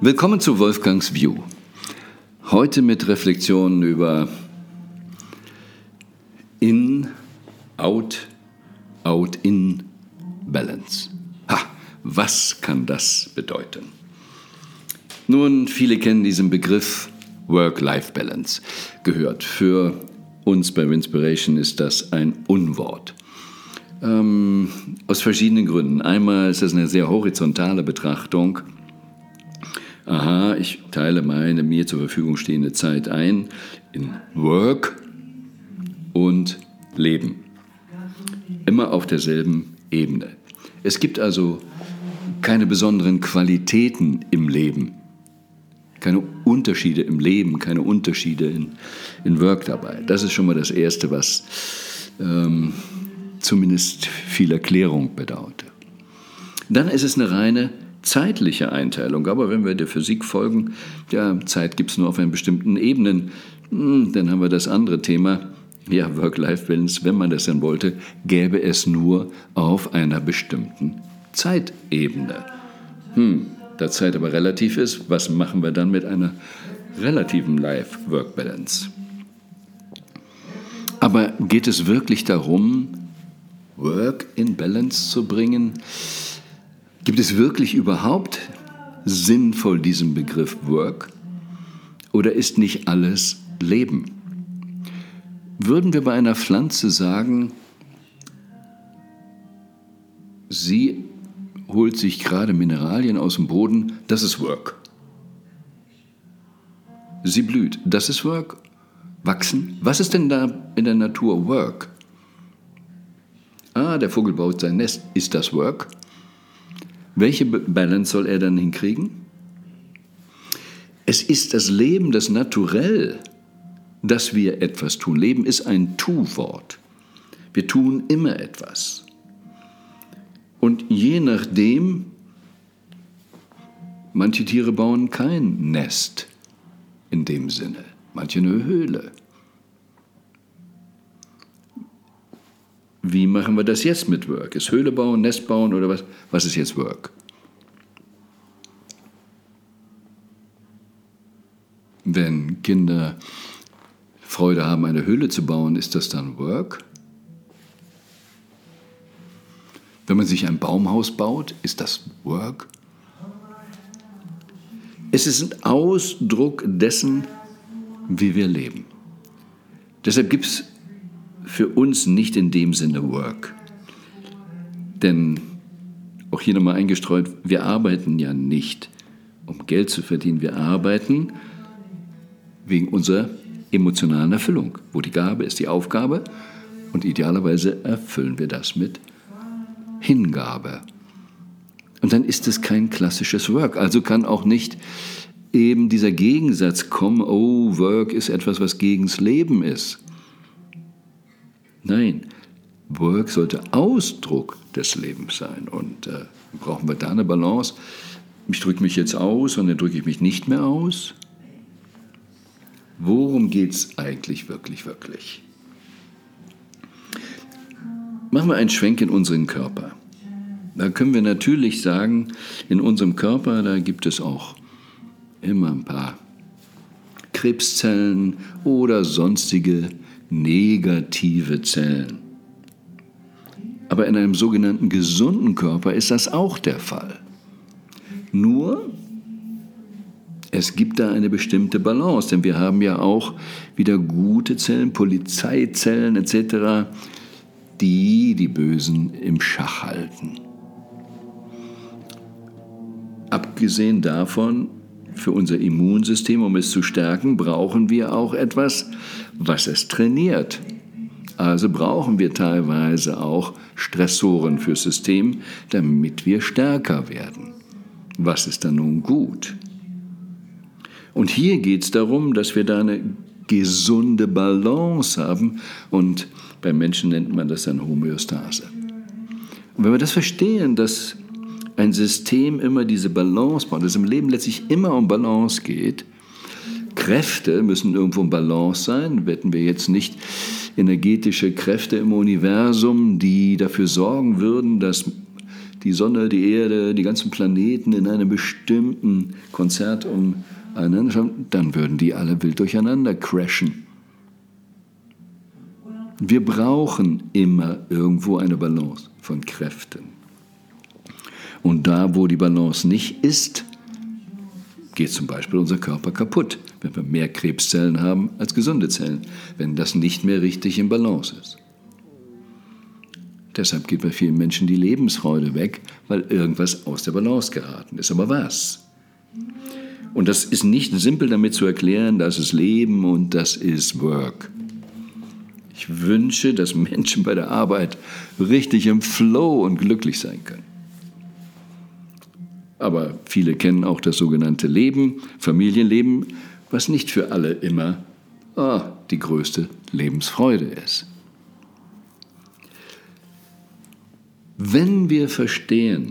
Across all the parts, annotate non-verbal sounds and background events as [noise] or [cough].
Willkommen zu Wolfgangs View. Heute mit Reflexionen über In, Out, Out, In, Balance. Ha, was kann das bedeuten? Nun, viele kennen diesen Begriff Work-Life-Balance. Gehört. Für uns bei Inspiration ist das ein Unwort. Ähm, aus verschiedenen Gründen. Einmal ist das eine sehr horizontale Betrachtung aha, ich teile meine mir zur Verfügung stehende Zeit ein in Work und Leben. Immer auf derselben Ebene. Es gibt also keine besonderen Qualitäten im Leben, keine Unterschiede im Leben, keine Unterschiede in, in Work dabei. Das ist schon mal das Erste, was ähm, zumindest viel Erklärung bedauerte. Dann ist es eine reine zeitliche Einteilung. Aber wenn wir der Physik folgen, ja, Zeit gibt es nur auf einen bestimmten Ebenen. Hm, dann haben wir das andere Thema. Ja, Work-Life-Balance, wenn man das denn wollte, gäbe es nur auf einer bestimmten Zeitebene. Hm, da Zeit aber relativ ist, was machen wir dann mit einer relativen Life-Work-Balance? Aber geht es wirklich darum, Work in Balance zu bringen? Gibt es wirklich überhaupt sinnvoll diesen Begriff Work? Oder ist nicht alles Leben? Würden wir bei einer Pflanze sagen, sie holt sich gerade Mineralien aus dem Boden, das ist Work. Sie blüht, das ist Work. Wachsen, was ist denn da in der Natur Work? Ah, der Vogel baut sein Nest, ist das Work? Welche Balance soll er dann hinkriegen? Es ist das Leben, das Naturell, dass wir etwas tun. Leben ist ein Tu-Wort. Wir tun immer etwas. Und je nachdem, manche Tiere bauen kein Nest in dem Sinne, manche eine Höhle. Wie machen wir das jetzt mit Work? Ist Höhle bauen, Nest bauen oder was? Was ist jetzt Work? Wenn Kinder Freude haben, eine Höhle zu bauen, ist das dann Work? Wenn man sich ein Baumhaus baut, ist das Work? Es ist ein Ausdruck dessen, wie wir leben. Deshalb gibt es für uns nicht in dem Sinne Work. Denn, auch hier nochmal eingestreut, wir arbeiten ja nicht, um Geld zu verdienen. Wir arbeiten wegen unserer emotionalen Erfüllung, wo die Gabe ist, die Aufgabe. Und idealerweise erfüllen wir das mit Hingabe. Und dann ist es kein klassisches Work. Also kann auch nicht eben dieser Gegensatz kommen, oh, Work ist etwas, was gegens Leben ist. Nein, Work sollte Ausdruck des Lebens sein. Und äh, brauchen wir da eine Balance? Ich drücke mich jetzt aus und dann drücke ich mich nicht mehr aus. Worum geht es eigentlich wirklich, wirklich? Machen wir einen Schwenk in unseren Körper. Da können wir natürlich sagen, in unserem Körper, da gibt es auch immer ein paar Krebszellen oder sonstige negative Zellen. Aber in einem sogenannten gesunden Körper ist das auch der Fall. Nur, es gibt da eine bestimmte Balance, denn wir haben ja auch wieder gute Zellen, Polizeizellen etc., die die Bösen im Schach halten. Abgesehen davon für unser Immunsystem, um es zu stärken, brauchen wir auch etwas, was es trainiert. Also brauchen wir teilweise auch Stressoren fürs System, damit wir stärker werden. Was ist dann nun gut? Und hier geht es darum, dass wir da eine gesunde Balance haben und beim Menschen nennt man das dann Homöostase. Und wenn wir das verstehen, dass ein System immer diese Balance braucht, dass es im Leben letztlich immer um Balance geht. Kräfte müssen irgendwo in Balance sein. Wetten wir jetzt nicht energetische Kräfte im Universum, die dafür sorgen würden, dass die Sonne, die Erde, die ganzen Planeten in einem bestimmten Konzert umeinander schauen, dann würden die alle wild durcheinander crashen. Wir brauchen immer irgendwo eine Balance von Kräften. Und da, wo die Balance nicht ist, geht zum Beispiel unser Körper kaputt, wenn wir mehr Krebszellen haben als gesunde Zellen, wenn das nicht mehr richtig in Balance ist. Deshalb geht bei vielen Menschen die Lebensfreude weg, weil irgendwas aus der Balance geraten ist. Aber was? Und das ist nicht simpel damit zu erklären, das ist Leben und das ist Work. Ich wünsche, dass Menschen bei der Arbeit richtig im Flow und glücklich sein können. Aber viele kennen auch das sogenannte Leben, Familienleben, was nicht für alle immer oh, die größte Lebensfreude ist. Wenn wir verstehen,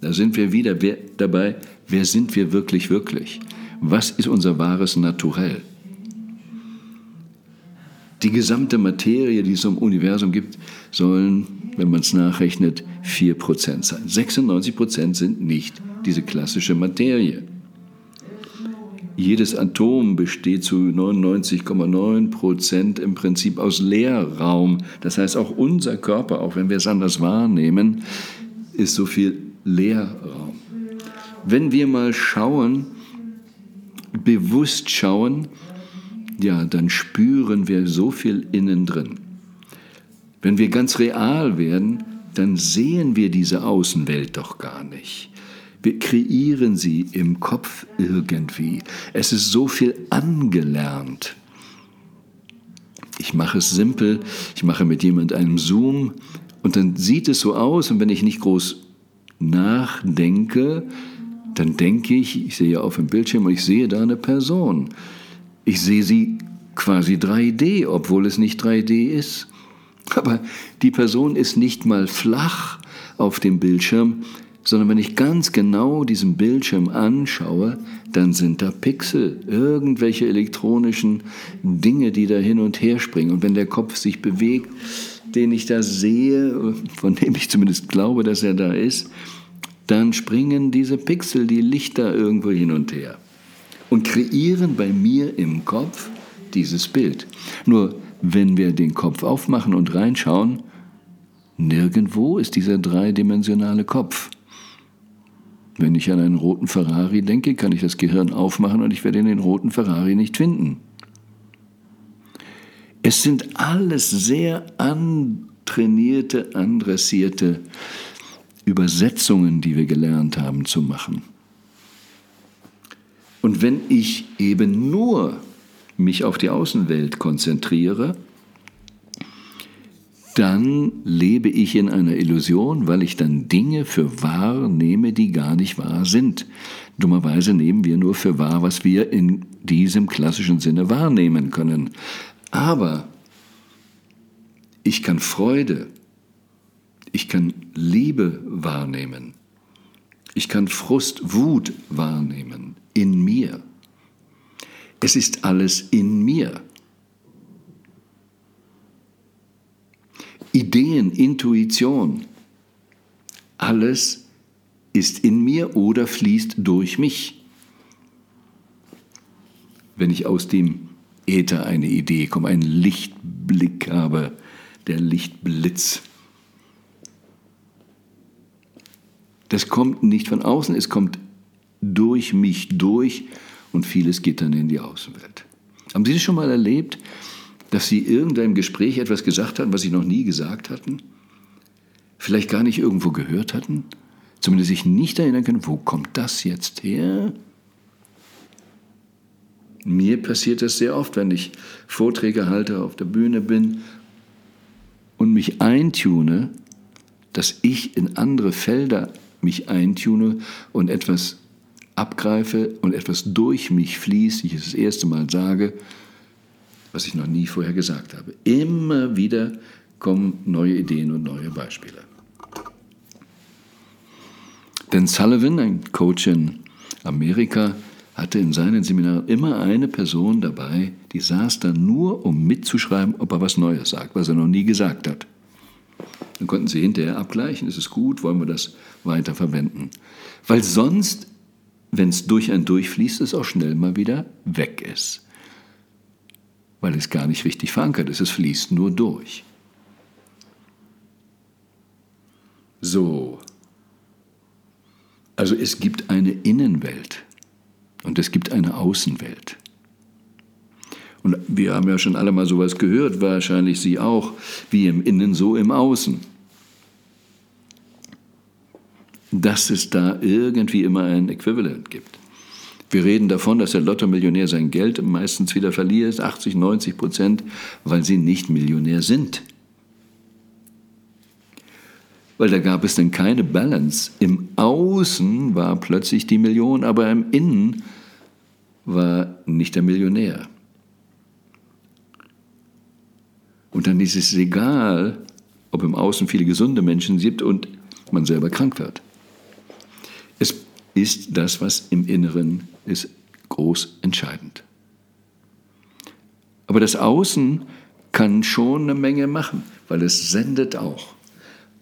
da sind wir wieder dabei, wer sind wir wirklich, wirklich? Was ist unser wahres Naturell? Die gesamte Materie, die es im Universum gibt, sollen, wenn man es nachrechnet, 4% sein. 96% sind nicht diese klassische Materie. Jedes Atom besteht zu 99,9 im Prinzip aus Leerraum. Das heißt, auch unser Körper, auch wenn wir es anders wahrnehmen, ist so viel Leerraum. Wenn wir mal schauen, bewusst schauen, ja, dann spüren wir so viel innen drin. Wenn wir ganz real werden, dann sehen wir diese Außenwelt doch gar nicht. Wir kreieren sie im Kopf irgendwie. Es ist so viel angelernt. Ich mache es simpel, ich mache mit jemand einen Zoom und dann sieht es so aus und wenn ich nicht groß nachdenke, dann denke ich, ich sehe auf dem Bildschirm und ich sehe da eine Person. Ich sehe sie quasi 3D, obwohl es nicht 3D ist. Aber die Person ist nicht mal flach auf dem Bildschirm, sondern wenn ich ganz genau diesen Bildschirm anschaue, dann sind da Pixel, irgendwelche elektronischen Dinge, die da hin und her springen. Und wenn der Kopf sich bewegt, den ich da sehe, von dem ich zumindest glaube, dass er da ist, dann springen diese Pixel, die Lichter irgendwo hin und her und kreieren bei mir im Kopf dieses Bild. Nur wenn wir den Kopf aufmachen und reinschauen, nirgendwo ist dieser dreidimensionale Kopf. Wenn ich an einen roten Ferrari denke, kann ich das Gehirn aufmachen und ich werde den roten Ferrari nicht finden. Es sind alles sehr antrainierte, andressierte Übersetzungen, die wir gelernt haben zu machen. Und wenn ich eben nur mich auf die Außenwelt konzentriere, dann lebe ich in einer Illusion, weil ich dann Dinge für wahr nehme, die gar nicht wahr sind. Dummerweise nehmen wir nur für wahr, was wir in diesem klassischen Sinne wahrnehmen können. Aber ich kann Freude, ich kann Liebe wahrnehmen, ich kann Frust, Wut wahrnehmen in mir. Es ist alles in mir. Ideen, Intuition, alles ist in mir oder fließt durch mich. Wenn ich aus dem Äther eine Idee komme, einen Lichtblick habe, der Lichtblitz. Das kommt nicht von außen, es kommt durch mich durch und vieles geht dann in die Außenwelt. Haben Sie das schon mal erlebt, dass Sie irgendeinem Gespräch etwas gesagt hatten, was Sie noch nie gesagt hatten? Vielleicht gar nicht irgendwo gehört hatten? Zumindest sich nicht erinnern können, wo kommt das jetzt her? Mir passiert das sehr oft, wenn ich Vorträge halte, auf der Bühne bin und mich eintune, dass ich in andere Felder mich eintune und etwas abgreife und etwas durch mich fließt, ich es das erste Mal sage, was ich noch nie vorher gesagt habe. Immer wieder kommen neue Ideen und neue Beispiele. Denn Sullivan, ein Coach in Amerika, hatte in seinen Seminaren immer eine Person dabei, die saß da nur, um mitzuschreiben, ob er was Neues sagt, was er noch nie gesagt hat. Dann konnten sie hinterher abgleichen, ist es gut, wollen wir das weiter verwenden. Weil sonst, wenn es durch ein durchfließt, es auch schnell mal wieder weg ist. Weil es gar nicht richtig verankert ist, es fließt nur durch. So. Also es gibt eine Innenwelt und es gibt eine Außenwelt. Und wir haben ja schon alle mal sowas gehört, wahrscheinlich Sie auch, wie im Innen, so im Außen. Dass es da irgendwie immer ein Äquivalent gibt. Wir reden davon, dass der Lotto-Millionär sein Geld meistens wieder verliert, 80, 90 Prozent, weil sie nicht Millionär sind. Weil da gab es dann keine Balance. Im Außen war plötzlich die Million, aber im Innen war nicht der Millionär. Und dann ist es egal, ob im Außen viele gesunde Menschen sind und man selber krank wird. Ist das, was im Inneren ist, groß entscheidend. Aber das Außen kann schon eine Menge machen, weil es sendet auch.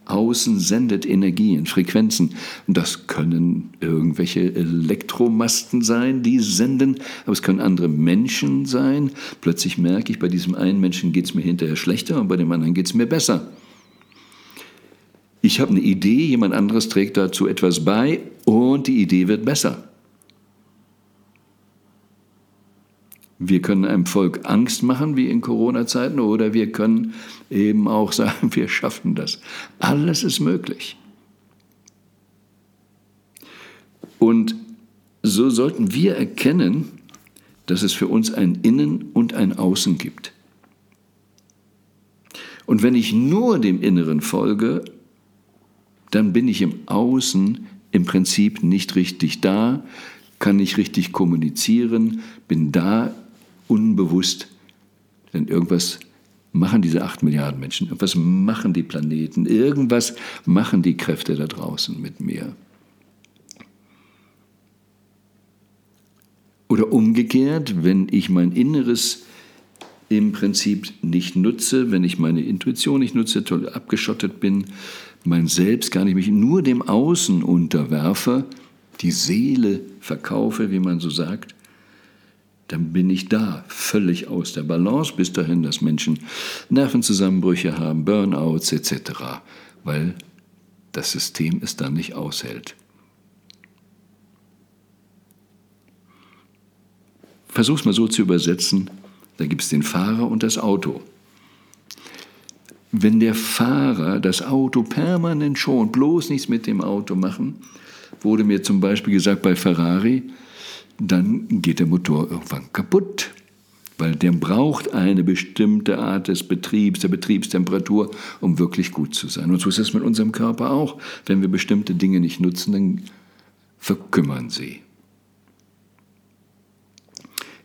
Außen sendet Energien, Frequenzen. Das können irgendwelche Elektromasten sein, die senden, aber es können andere Menschen sein. Plötzlich merke ich, bei diesem einen Menschen geht es mir hinterher schlechter und bei dem anderen geht es mir besser. Ich habe eine Idee, jemand anderes trägt dazu etwas bei und die Idee wird besser. Wir können einem Volk Angst machen, wie in Corona-Zeiten, oder wir können eben auch sagen, [laughs] wir schaffen das. Alles ist möglich. Und so sollten wir erkennen, dass es für uns ein Innen und ein Außen gibt. Und wenn ich nur dem Inneren folge, dann bin ich im Außen im Prinzip nicht richtig da, kann nicht richtig kommunizieren, bin da unbewusst, denn irgendwas machen diese acht Milliarden Menschen, irgendwas machen die Planeten, irgendwas machen die Kräfte da draußen mit mir. Oder umgekehrt, wenn ich mein Inneres im Prinzip nicht nutze, wenn ich meine Intuition nicht nutze, toll abgeschottet bin, mein Selbst gar nicht mich nur dem Außen unterwerfe, die Seele verkaufe, wie man so sagt, dann bin ich da, völlig aus der Balance, bis dahin, dass Menschen Nervenzusammenbrüche haben, Burnouts etc., weil das System es dann nicht aushält. Versuch's mal so zu übersetzen, da gibt es den Fahrer und das Auto. Wenn der Fahrer das Auto permanent schont, bloß nichts mit dem Auto machen, wurde mir zum Beispiel gesagt bei Ferrari, dann geht der Motor irgendwann kaputt, weil der braucht eine bestimmte Art des Betriebs, der Betriebstemperatur, um wirklich gut zu sein. Und so ist es mit unserem Körper auch. Wenn wir bestimmte Dinge nicht nutzen, dann verkümmern sie.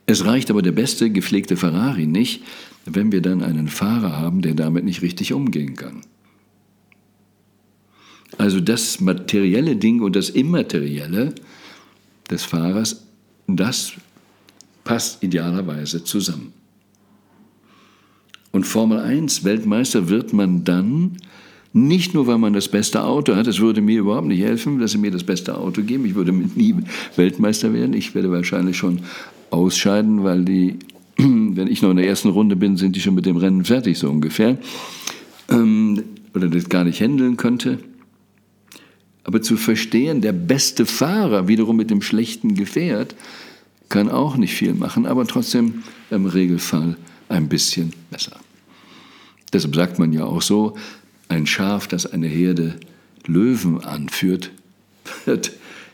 Es reicht aber der beste gepflegte Ferrari nicht, wenn wir dann einen Fahrer haben, der damit nicht richtig umgehen kann. Also das materielle Ding und das Immaterielle des Fahrers das passt idealerweise zusammen. Und Formel 1 Weltmeister wird man dann nicht nur, weil man das beste Auto hat, es würde mir überhaupt nicht helfen, dass sie mir das beste Auto geben. Ich würde nie Weltmeister werden. Ich werde wahrscheinlich schon ausscheiden, weil die, [clears throat] wenn ich noch in der ersten Runde bin, sind die schon mit dem Rennen fertig, so ungefähr. Ähm, oder das gar nicht handeln könnte. Aber zu verstehen, der beste Fahrer wiederum mit dem schlechten Gefährt kann auch nicht viel machen, aber trotzdem im Regelfall ein bisschen besser. Deshalb sagt man ja auch so, ein Schaf, das eine Herde Löwen anführt, [laughs] wird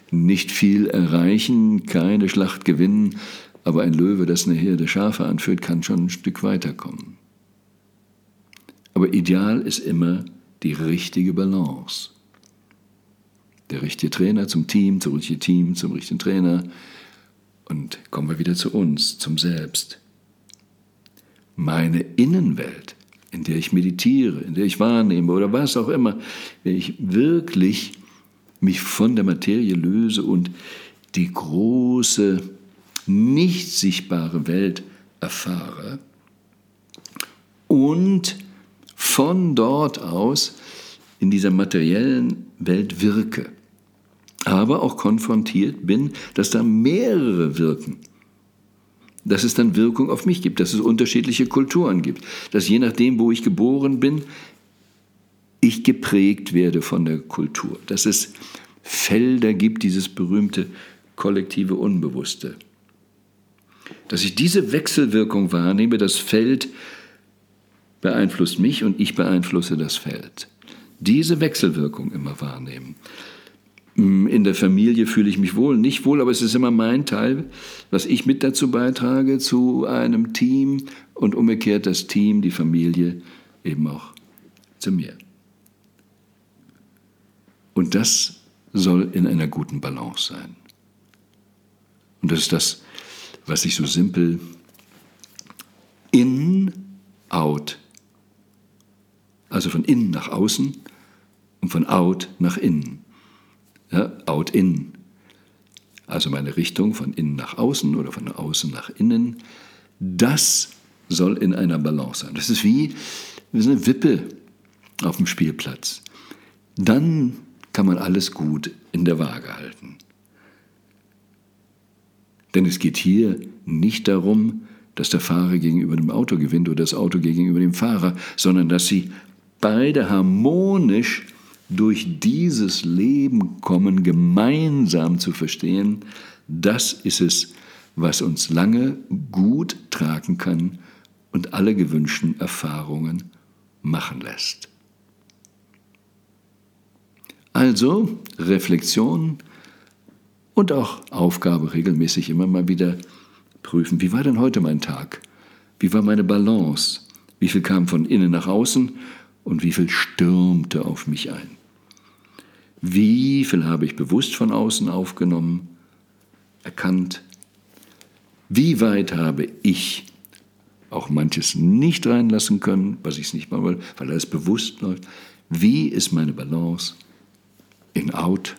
nicht viel erreichen, keine Schlacht gewinnen, aber ein Löwe, das eine Herde Schafe anführt, kann schon ein Stück weiterkommen. Aber ideal ist immer die richtige Balance. Der richtige Trainer zum Team, zum richtigen Team, zum richtigen Trainer. Und kommen wir wieder zu uns, zum Selbst. Meine Innenwelt, in der ich meditiere, in der ich wahrnehme oder was auch immer, wenn ich wirklich mich von der Materie löse und die große, nicht sichtbare Welt erfahre und von dort aus in dieser materiellen Welt wirke, aber auch konfrontiert bin, dass da mehrere wirken. Dass es dann Wirkung auf mich gibt, dass es unterschiedliche Kulturen gibt, dass je nachdem, wo ich geboren bin, ich geprägt werde von der Kultur, dass es Felder gibt, dieses berühmte kollektive Unbewusste. Dass ich diese Wechselwirkung wahrnehme, das Feld beeinflusst mich und ich beeinflusse das Feld. Diese Wechselwirkung immer wahrnehmen. Hm, in der Familie fühle ich mich wohl, nicht wohl, aber es ist immer mein Teil, was ich mit dazu beitrage, zu einem Team und umgekehrt das Team, die Familie eben auch zu mir. Und das soll in einer guten Balance sein. Und das ist das, was ich so simpel in, out, also von innen nach außen und von out nach innen. Ja, out in. Also meine Richtung von innen nach außen oder von außen nach innen. Das soll in einer Balance sein. Das ist wie, wie eine Wippe auf dem Spielplatz. Dann kann man alles gut in der Waage halten. Denn es geht hier nicht darum, dass der Fahrer gegenüber dem Auto gewinnt oder das Auto gegenüber dem Fahrer, sondern dass sie beide harmonisch durch dieses Leben kommen, gemeinsam zu verstehen, das ist es, was uns lange gut tragen kann und alle gewünschten Erfahrungen machen lässt. Also Reflexion und auch Aufgabe regelmäßig immer mal wieder prüfen, wie war denn heute mein Tag? Wie war meine Balance? Wie viel kam von innen nach außen und wie viel stürmte auf mich ein? Wie viel habe ich bewusst von außen aufgenommen, erkannt? Wie weit habe ich auch manches nicht reinlassen können, was ich es nicht mal will, weil alles bewusst läuft? Wie ist meine Balance? in out,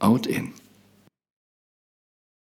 out in.